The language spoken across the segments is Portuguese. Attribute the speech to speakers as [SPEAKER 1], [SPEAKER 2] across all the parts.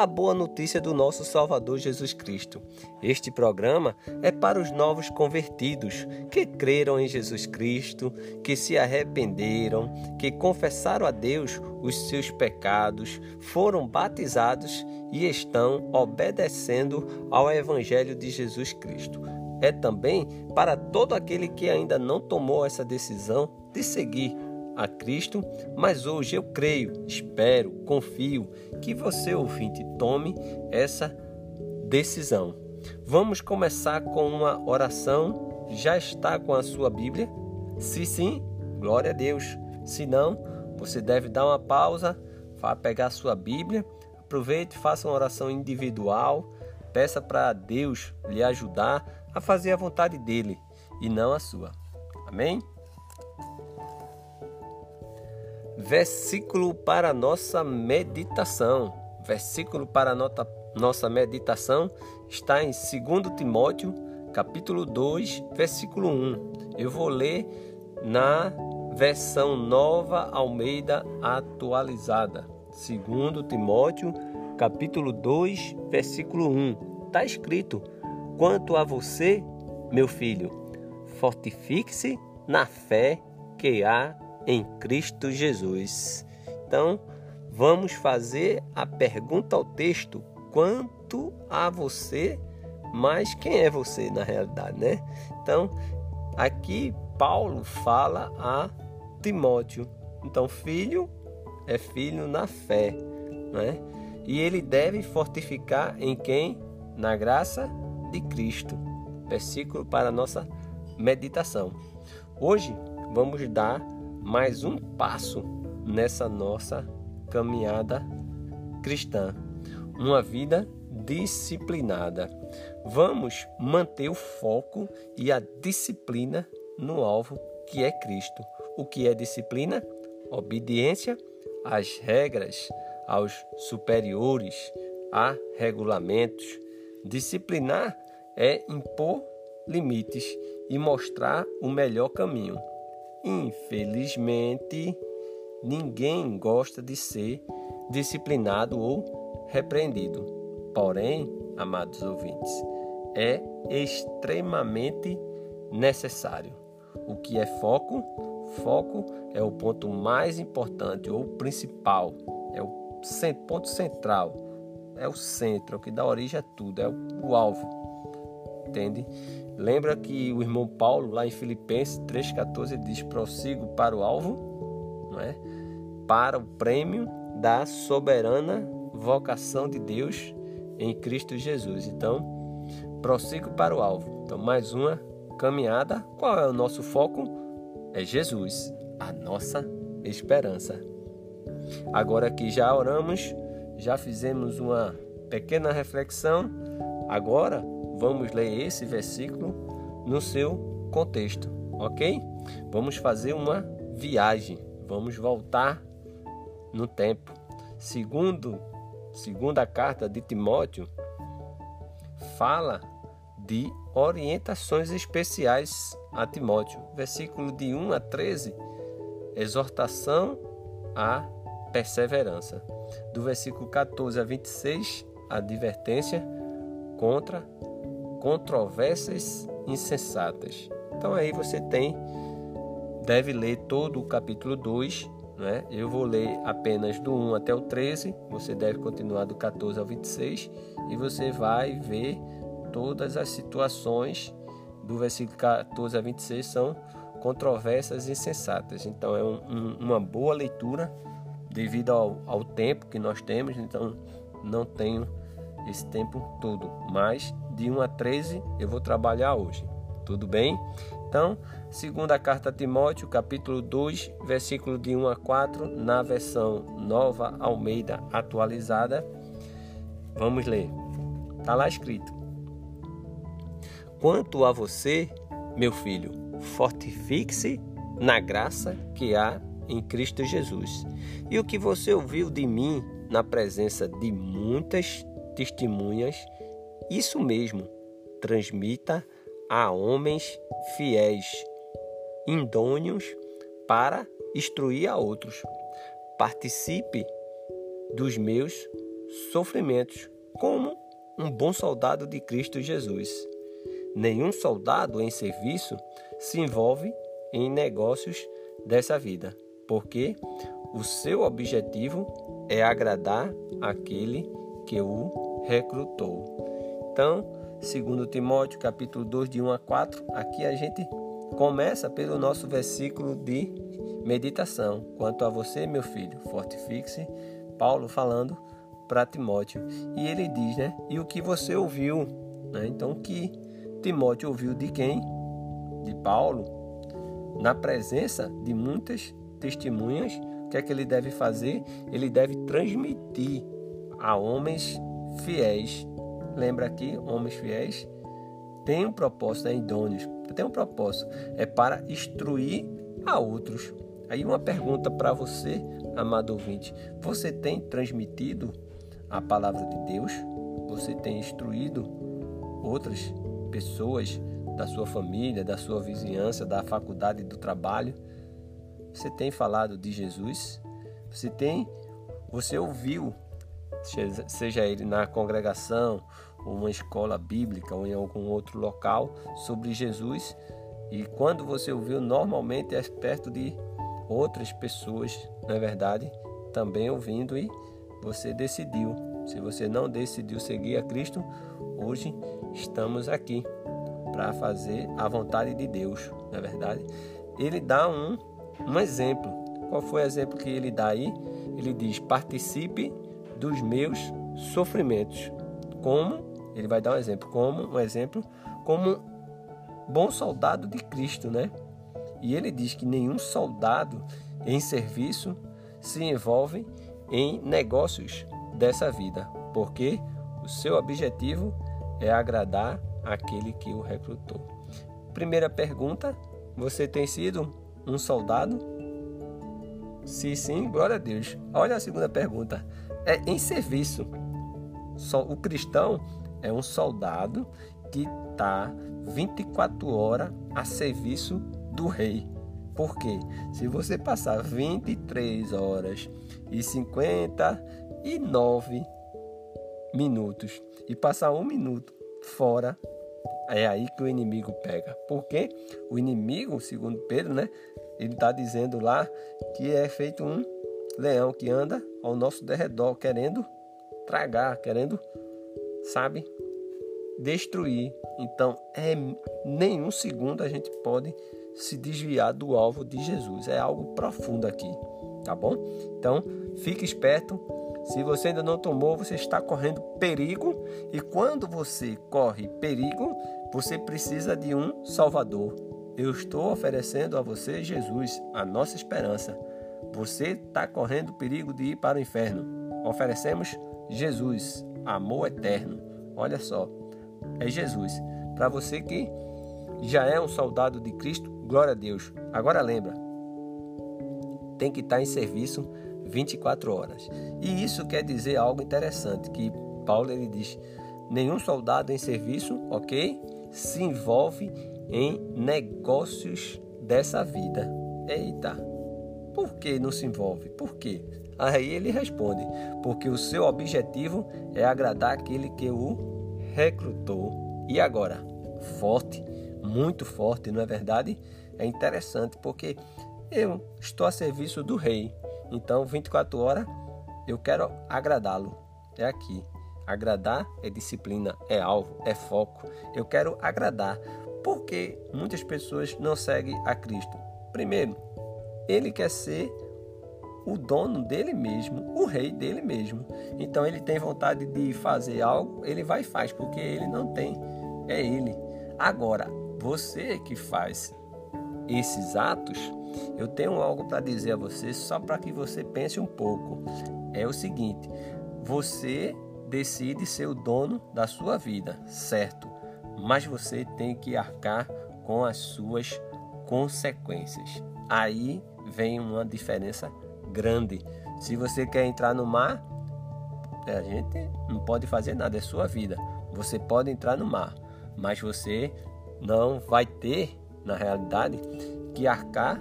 [SPEAKER 1] a boa notícia do nosso Salvador Jesus Cristo. Este programa é para os novos convertidos que creram em Jesus Cristo, que se arrependeram, que confessaram a Deus os seus pecados, foram batizados e estão obedecendo ao Evangelho de Jesus Cristo. É também para todo aquele que ainda não tomou essa decisão de seguir a Cristo, mas hoje eu creio, espero, confio que você, ouvinte, tome essa decisão. Vamos começar com uma oração. Já está com a sua Bíblia? Se sim, glória a Deus. Se não, você deve dar uma pausa, vá pegar a sua Bíblia, aproveite, faça uma oração individual, peça para Deus lhe ajudar a fazer a vontade dele e não a sua. Amém? Versículo para nossa meditação. Versículo para nota, nossa meditação está em 2 Timóteo, capítulo 2, versículo 1. Eu vou ler na versão nova Almeida atualizada. 2 Timóteo, capítulo 2, versículo 1. Está escrito: Quanto a você, meu filho, fortifique-se na fé que há em Cristo Jesus. Então, vamos fazer a pergunta ao texto: quanto a você, mas quem é você na realidade, né? Então, aqui Paulo fala a Timóteo. Então, filho é filho na fé, né? E ele deve fortificar em quem? Na graça de Cristo. Versículo para a nossa meditação. Hoje vamos dar mais um passo nessa nossa caminhada cristã, uma vida disciplinada. Vamos manter o foco e a disciplina no alvo que é Cristo. O que é disciplina? Obediência às regras, aos superiores, a regulamentos. Disciplinar é impor limites e mostrar o melhor caminho. Infelizmente, ninguém gosta de ser disciplinado ou repreendido. Porém, amados ouvintes, é extremamente necessário. O que é foco? Foco é o ponto mais importante ou principal, é o ponto central, é o centro, é o que dá origem a tudo, é o, alvo. Entende? Lembra que o irmão Paulo, lá em Filipenses 3,14, diz: prossigo para o alvo, não é? para o prêmio da soberana vocação de Deus em Cristo Jesus. Então, prossigo para o alvo. Então, mais uma caminhada. Qual é o nosso foco? É Jesus, a nossa esperança. Agora que já oramos, já fizemos uma pequena reflexão, agora vamos ler esse versículo no seu contexto, ok? Vamos fazer uma viagem, vamos voltar no tempo. Segundo, segunda carta de Timóteo fala de orientações especiais a Timóteo. Versículo de 1 a 13, exortação à perseverança. Do versículo 14 a 26, advertência contra controvérsias insensatas. Então aí você tem, deve ler todo o capítulo 2, né? eu vou ler apenas do 1 até o 13, você deve continuar do 14 ao 26 e você vai ver todas as situações do versículo 14 a 26 são controvérsias insensatas. Então é um, um, uma boa leitura devido ao, ao tempo que nós temos, então não tenho esse tempo todo, mas de 1 a 13 eu vou trabalhar hoje. Tudo bem? Então, segunda carta a Timóteo, capítulo 2, versículo de 1 a 4, na versão Nova Almeida atualizada, Vamos ler. Está lá escrito. Quanto a você, meu filho, fortifique-se na graça que há em Cristo Jesus. E o que você ouviu de mim na presença de muitas testemunhas, isso mesmo, transmita a homens fiéis, indôneos para instruir a outros. Participe dos meus sofrimentos como um bom soldado de Cristo Jesus. Nenhum soldado em serviço se envolve em negócios dessa vida, porque o seu objetivo é agradar aquele que o recrutou. Então, segundo Timóteo, capítulo 2, de 1 a 4, aqui a gente começa pelo nosso versículo de meditação. Quanto a você, meu filho, fortifique-se. Paulo falando para Timóteo. E ele diz, né? E o que você ouviu? Né? Então, que Timóteo ouviu de quem? De Paulo, na presença de muitas testemunhas. O que é que ele deve fazer? Ele deve transmitir a homens fiéis. Lembra aqui, homens fiéis tem um propósito, é idôneos, tem um propósito, é para instruir a outros. Aí uma pergunta para você, amado ouvinte: você tem transmitido a palavra de Deus? Você tem instruído outras pessoas da sua família, da sua vizinhança, da faculdade, do trabalho? Você tem falado de Jesus? Você tem, você ouviu, seja ele na congregação, uma escola bíblica, ou em algum outro local, sobre Jesus? E quando você ouviu, normalmente é perto de outras pessoas, não é verdade? Também ouvindo e você decidiu. Se você não decidiu seguir a Cristo, hoje estamos aqui para fazer a vontade de Deus, não é verdade? Ele dá um, um exemplo. Qual foi o exemplo que ele dá aí? Ele diz: participe dos meus sofrimentos. Como? Ele vai dar um exemplo. Como? Um exemplo como bom soldado de Cristo, né? E ele diz que nenhum soldado em serviço se envolve em negócios dessa vida, porque o seu objetivo é agradar aquele que o recrutou. Primeira pergunta: você tem sido um soldado? Se sim, glória a Deus. Olha a segunda pergunta: é em serviço. O cristão é um soldado que está 24 horas a serviço do rei. Porque se você passar 23 horas e 59 minutos e passar um minuto fora, é aí que o inimigo pega. Porque o inimigo, segundo Pedro, né, ele está dizendo lá que é feito um leão que anda ao nosso derredor, querendo tragar, querendo, sabe, destruir. Então, é nenhum segundo a gente pode se desviar do alvo de Jesus. É algo profundo aqui, tá bom? Então, fique esperto. Se você ainda não tomou, você está correndo perigo. E quando você corre perigo, você precisa de um Salvador. Eu estou oferecendo a você Jesus, a nossa esperança. Você está correndo perigo de ir para o inferno. Oferecemos Jesus, amor eterno. Olha só, é Jesus. Para você que já é um soldado de Cristo, glória a Deus. Agora lembra, tem que estar em serviço 24 horas. E isso quer dizer algo interessante que Paulo ele diz: nenhum soldado em serviço, ok, se envolve em negócios dessa vida. Eita, por que não se envolve? Por quê? Aí ele responde: porque o seu objetivo é agradar aquele que o recrutou. E agora? Forte, muito forte, não é verdade? É interessante porque eu estou a serviço do rei. Então, 24 horas eu quero agradá-lo. É aqui. Agradar é disciplina, é alvo, é foco. Eu quero agradar. Porque muitas pessoas não seguem a Cristo? Primeiro, ele quer ser o dono dele mesmo, o rei dele mesmo. Então ele tem vontade de fazer algo, ele vai e faz, porque ele não tem, é ele. Agora, você que faz esses atos, eu tenho algo para dizer a você, só para que você pense um pouco. É o seguinte: você decide ser o dono da sua vida, certo? Mas você tem que arcar com as suas consequências. Aí vem uma diferença grande. Se você quer entrar no mar, a gente não pode fazer nada, é sua vida. Você pode entrar no mar, mas você não vai ter, na realidade, que arcar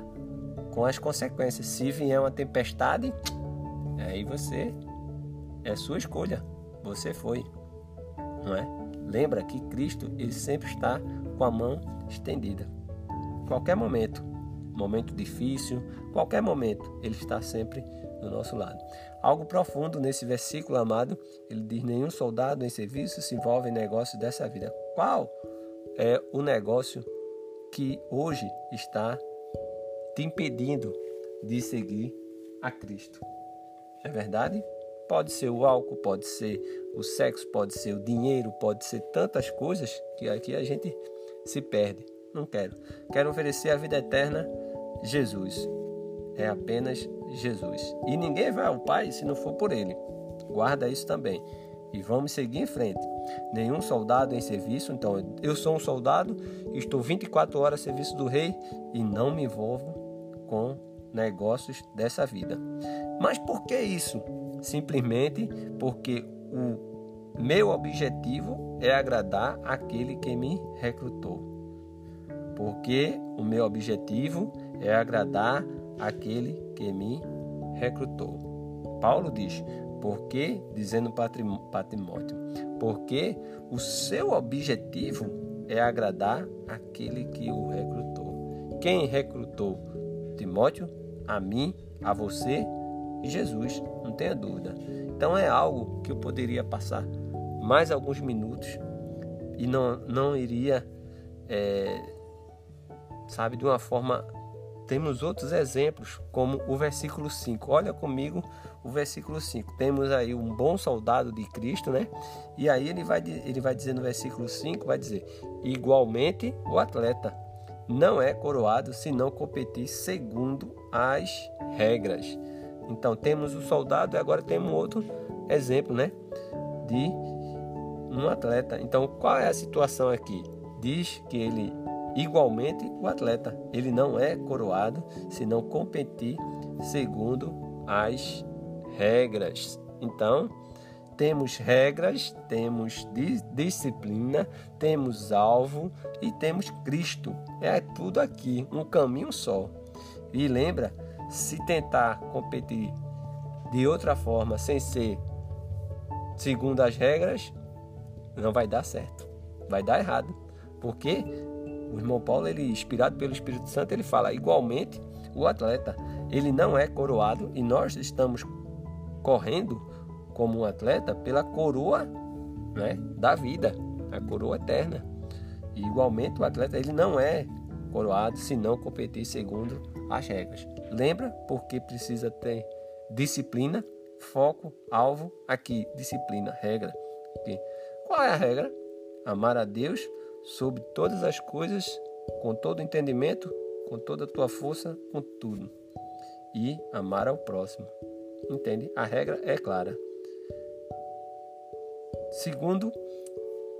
[SPEAKER 1] com as consequências. Se vier uma tempestade, aí você é sua escolha. Você foi, não é? Lembra que Cristo ele sempre está com a mão estendida. Qualquer momento, momento difícil, qualquer momento, ele está sempre do nosso lado. Algo profundo nesse versículo amado, ele diz: nenhum soldado em serviço se envolve em negócios dessa vida. Qual é o negócio que hoje está te impedindo de seguir a Cristo? É verdade? Pode ser o álcool, pode ser o sexo, pode ser o dinheiro, pode ser tantas coisas que aqui a gente se perde. Não quero. Quero oferecer a vida eterna, Jesus. É apenas Jesus. E ninguém vai ao Pai se não for por Ele. Guarda isso também. E vamos seguir em frente. Nenhum soldado em serviço, então eu sou um soldado, estou 24 horas a serviço do rei e não me envolvo com negócios dessa vida. Mas por que isso? Simplesmente porque o meu objetivo é agradar aquele que me recrutou. Porque o meu objetivo é agradar aquele que me recrutou. Paulo diz: porque, dizendo para Timóteo, porque o seu objetivo é agradar aquele que o recrutou. Quem recrutou Timóteo? A mim, a você e Jesus, não tenha dúvida. Então é algo que eu poderia passar mais alguns minutos e não, não iria, é, sabe, de uma forma temos outros exemplos, como o versículo 5. Olha comigo o versículo 5. Temos aí um bom soldado de Cristo, né? E aí ele vai, ele vai dizer no versículo 5, vai dizer, igualmente o atleta não é coroado se não competir segundo as regras. Então temos o soldado e agora temos outro exemplo, né? De um atleta. Então qual é a situação aqui? Diz que ele Igualmente, o atleta, ele não é coroado se não competir segundo as regras. Então, temos regras, temos disciplina, temos alvo e temos Cristo. É tudo aqui, um caminho só. E lembra, se tentar competir de outra forma, sem ser segundo as regras, não vai dar certo. Vai dar errado. Porque o irmão Paulo, ele inspirado pelo Espírito Santo, ele fala igualmente o atleta, ele não é coroado e nós estamos correndo como um atleta pela coroa, né, da vida, a coroa eterna. E igualmente o atleta ele não é coroado se não competir segundo as regras. Lembra porque precisa ter disciplina, foco, alvo, aqui disciplina, regra. Aqui. Qual é a regra? Amar a Deus sobre todas as coisas, com todo entendimento, com toda a tua força, com tudo. E amar ao próximo. Entende? A regra é clara. Segundo,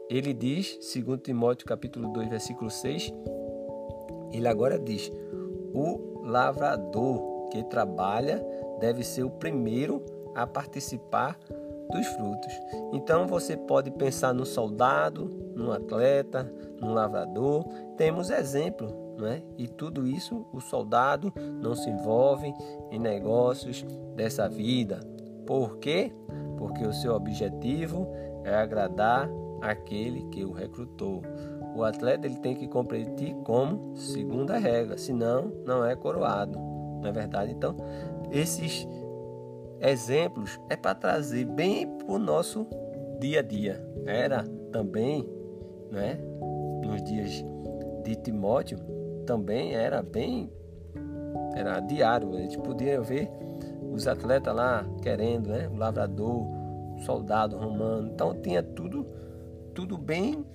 [SPEAKER 1] ele diz, segundo Timóteo capítulo 2, versículo 6, ele agora diz: "O lavrador que trabalha deve ser o primeiro a participar dos frutos. Então você pode pensar no soldado, no atleta, no lavrador. Temos exemplo, né? E tudo isso o soldado não se envolve em negócios dessa vida. Por quê? Porque o seu objetivo é agradar aquele que o recrutou. O atleta ele tem que competir como segunda regra, senão não é coroado. Não é verdade? Então, esses exemplos é para trazer bem para o nosso dia a dia. Era também, né, nos dias de Timóteo, também era bem, era diário. A gente podia ver os atletas lá querendo, né, o lavrador, o soldado romano. Então tinha tudo, tudo bem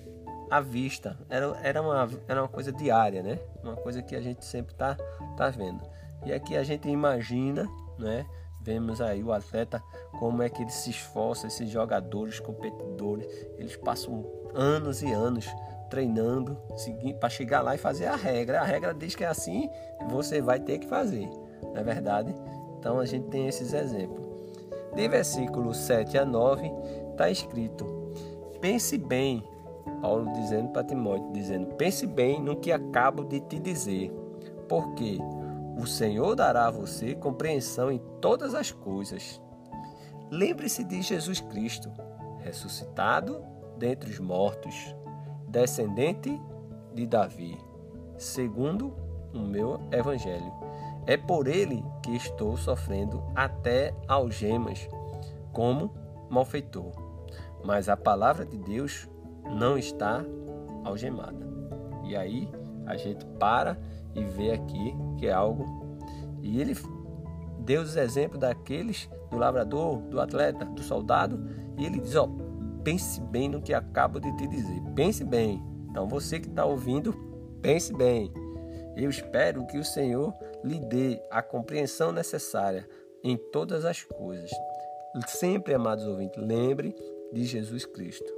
[SPEAKER 1] à vista. Era, era, uma, era uma coisa diária, né? Uma coisa que a gente sempre está tá vendo. E aqui a gente imagina, né? Vemos aí o atleta como é que ele se esforça, esses jogadores, competidores, eles passam anos e anos treinando para chegar lá e fazer a regra. A regra diz que é assim, você vai ter que fazer, não é verdade? Então a gente tem esses exemplos. De versículo 7 a 9 está escrito: Pense bem, Paulo dizendo para Timóteo, dizendo: Pense bem no que acabo de te dizer, porque o Senhor dará a você compreensão em todas as coisas. Lembre-se de Jesus Cristo, ressuscitado dentre os mortos, descendente de Davi, segundo o meu evangelho. É por ele que estou sofrendo até algemas, como malfeitor. Mas a palavra de Deus não está algemada. E aí a gente para e vê aqui que é algo. E ele deu os exemplos daqueles do lavrador, do atleta, do soldado, e ele diz: ó, pense bem no que acabo de te dizer. Pense bem. Então você que está ouvindo, pense bem. Eu espero que o Senhor lhe dê a compreensão necessária em todas as coisas. Sempre, amados ouvintes, lembre de Jesus Cristo,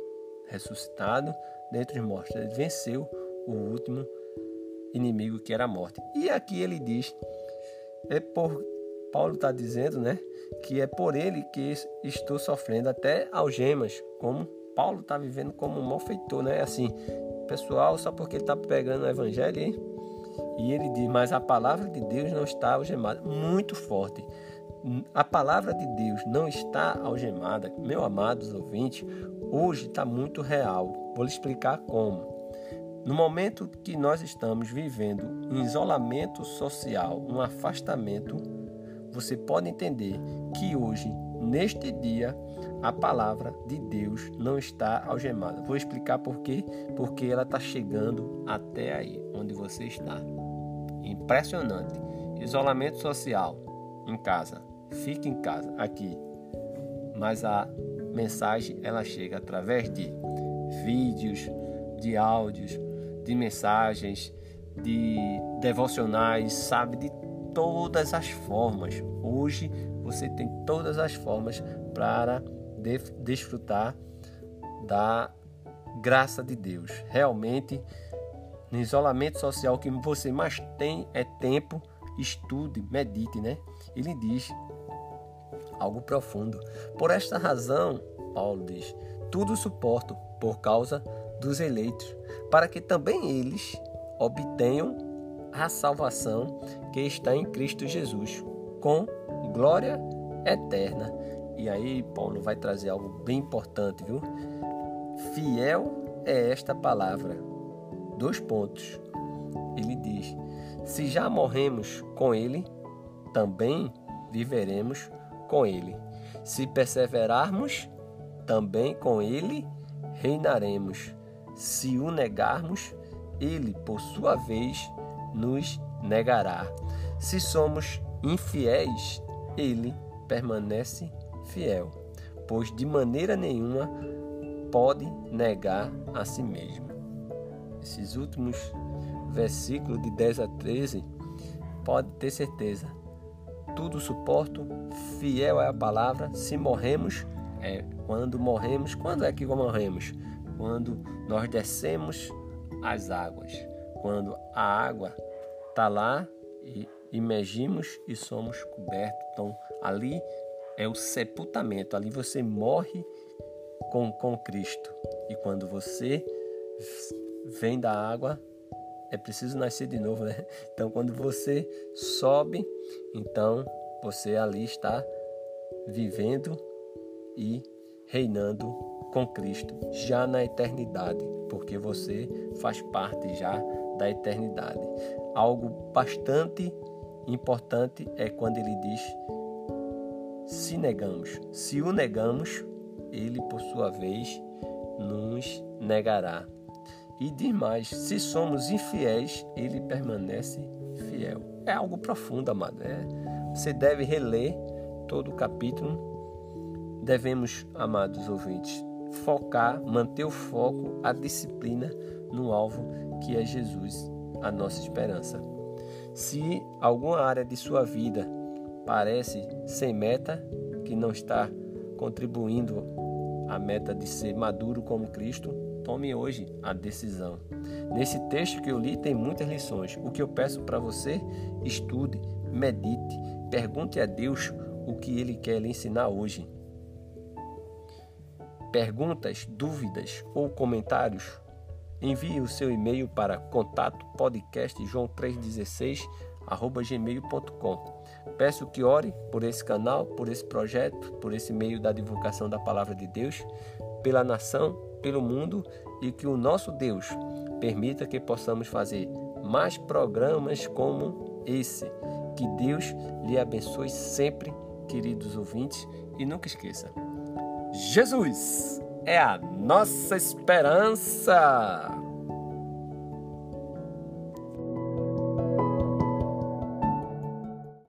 [SPEAKER 1] ressuscitado dentre os mortos. Ele venceu o último inimigo que era a morte. E aqui ele diz, é por Paulo está dizendo, né, que é por ele que estou sofrendo até algemas, como Paulo está vivendo como um malfeitor, né? Assim, pessoal, só porque ele está pegando o evangelho hein? e ele diz, mas a palavra de Deus não está algemada, muito forte. A palavra de Deus não está algemada, meu amados ouvintes, hoje está muito real. Vou lhe explicar como. No momento que nós estamos vivendo um isolamento social, um afastamento, você pode entender que hoje, neste dia, a palavra de Deus não está algemada. Vou explicar por quê? Porque ela está chegando até aí, onde você está. Impressionante. Isolamento social em casa. Fique em casa, aqui. Mas a mensagem ela chega através de vídeos, de áudios, de mensagens, de devocionais, sabe, de todas as formas. Hoje você tem todas as formas para desfrutar da graça de Deus. Realmente, no isolamento social, o que você mais tem é tempo, estude, medite, né? Ele diz algo profundo. Por esta razão, Paulo diz: tudo suporto por causa dos eleitos, para que também eles obtenham a salvação que está em Cristo Jesus, com glória eterna. E aí Paulo vai trazer algo bem importante, viu? Fiel é esta palavra. Dois pontos. Ele diz: Se já morremos com ele, também viveremos com ele. Se perseverarmos, também com ele reinaremos. Se o negarmos, ele, por sua vez, nos negará. Se somos infiéis, ele permanece fiel, pois de maneira nenhuma pode negar a si mesmo. Esses últimos versículos de 10 a 13, pode ter certeza. Tudo suporto, fiel é a palavra. Se morremos, é quando morremos. Quando é que morremos? Quando nós descemos as águas, quando a água está lá e imergimos e somos cobertos. Então, ali é o sepultamento, ali você morre com, com Cristo. E quando você vem da água, é preciso nascer de novo, né? Então, quando você sobe, então você ali está vivendo e reinando com Cristo já na eternidade, porque você faz parte já da eternidade. Algo bastante importante é quando ele diz: se negamos. Se o negamos, ele por sua vez nos negará. E diz mais: se somos infiéis, ele permanece fiel. É algo profundo, amado. É, você deve reler todo o capítulo devemos, amados ouvintes, focar, manter o foco, a disciplina no alvo que é Jesus, a nossa esperança. Se alguma área de sua vida parece sem meta, que não está contribuindo à meta de ser maduro como Cristo, tome hoje a decisão. Nesse texto que eu li tem muitas lições. O que eu peço para você, estude, medite, pergunte a Deus o que ele quer lhe ensinar hoje. Perguntas, dúvidas ou comentários? Envie o seu e-mail para contato podcast joão 316 gmail.com. Peço que ore por esse canal, por esse projeto, por esse meio da divulgação da palavra de Deus, pela nação, pelo mundo e que o nosso Deus permita que possamos fazer mais programas como esse. Que Deus lhe abençoe sempre, queridos ouvintes, e nunca esqueça: Jesus é a nossa esperança.